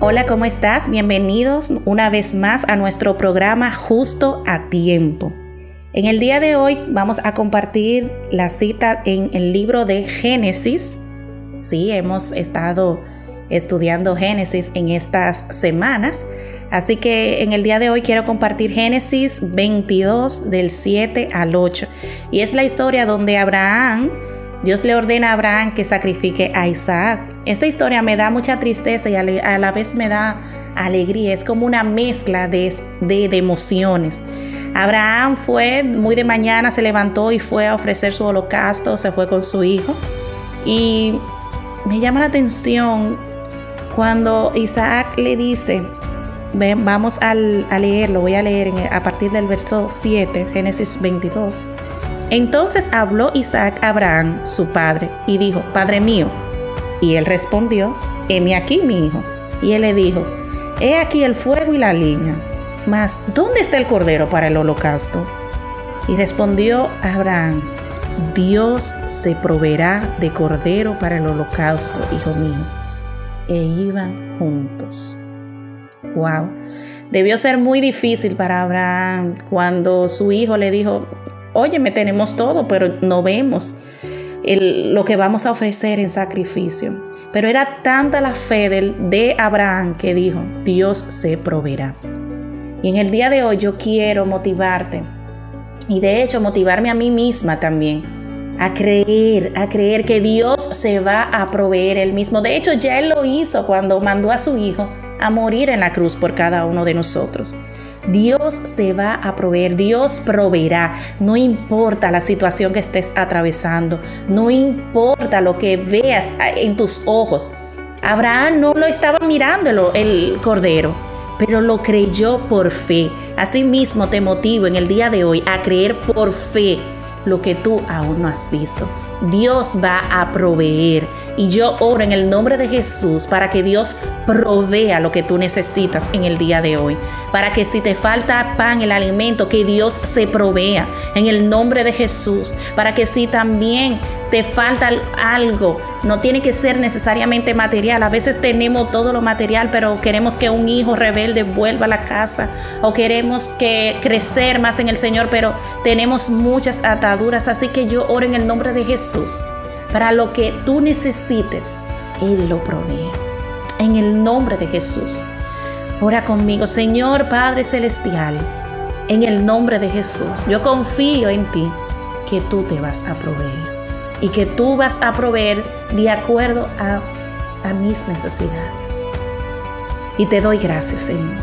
Hola, ¿cómo estás? Bienvenidos una vez más a nuestro programa Justo a Tiempo. En el día de hoy vamos a compartir la cita en el libro de Génesis. Sí, hemos estado estudiando Génesis en estas semanas. Así que en el día de hoy quiero compartir Génesis 22 del 7 al 8. Y es la historia donde Abraham Dios le ordena a Abraham que sacrifique a Isaac. Esta historia me da mucha tristeza y a la vez me da alegría. Es como una mezcla de, emociones. Abraham fue muy de mañana, se levantó y fue a ofrecer su holocausto, se fue con su hijo. Y me llama la atención cuando Isaac le dice, vamos a leerlo, voy a leer a partir del verso 7, Génesis 22. Entonces habló Isaac a Abraham, su padre, y dijo, Padre mío. Y él respondió, heme aquí mi hijo. Y él le dijo, he aquí el fuego y la leña, mas ¿dónde está el cordero para el holocausto? Y respondió Abraham, Dios se proveerá de cordero para el holocausto, hijo mío. E iban juntos. Wow. Debió ser muy difícil para Abraham cuando su hijo le dijo, óyeme, tenemos todo, pero no vemos lo que vamos a ofrecer en sacrificio. Pero era tanta la fe de, de Abraham que dijo, Dios se proveerá. Y en el día de hoy yo quiero motivarte y de hecho motivarme a mí misma también a creer, a creer que Dios se va a proveer él mismo. De hecho, ya él lo hizo cuando mandó a su hijo a morir en la cruz por cada uno de nosotros. Dios se va a proveer, Dios proveerá, no importa la situación que estés atravesando, no importa lo que veas en tus ojos. Abraham no lo estaba mirando el, cordero, pero lo creyó por fe. Asimismo te motivo en el día de hoy a creer por fe lo que tú aún no has visto. Dios va a proveer. Y yo oro en el nombre de Jesús para que Dios provea lo que tú necesitas en el día de hoy. Para que si te falta pan, el alimento, que Dios se provea en el nombre de Jesús. Para que si también te falta algo, no tiene que ser necesariamente material. A veces tenemos todo lo material, pero queremos que un hijo rebelde vuelva a la casa o queremos que crecer más en el Señor, pero tenemos muchas ataduras. Así que yo oro en el nombre de Jesús para lo que tú necesites. Él lo provee. En el nombre de Jesús. Ora conmigo, Señor Padre Celestial. En el nombre de Jesús. Yo confío en ti que tú te vas a proveer y que tú vas a proveer de acuerdo a, mis necesidades. Y te doy gracias, Señor.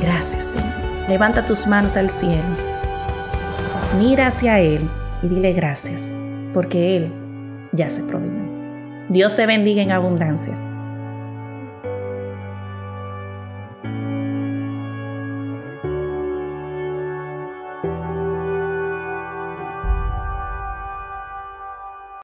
Gracias, Señor. Levanta tus manos al cielo. Mira hacia Él y dile gracias, porque Él ya se proveyó. Dios te bendiga en abundancia.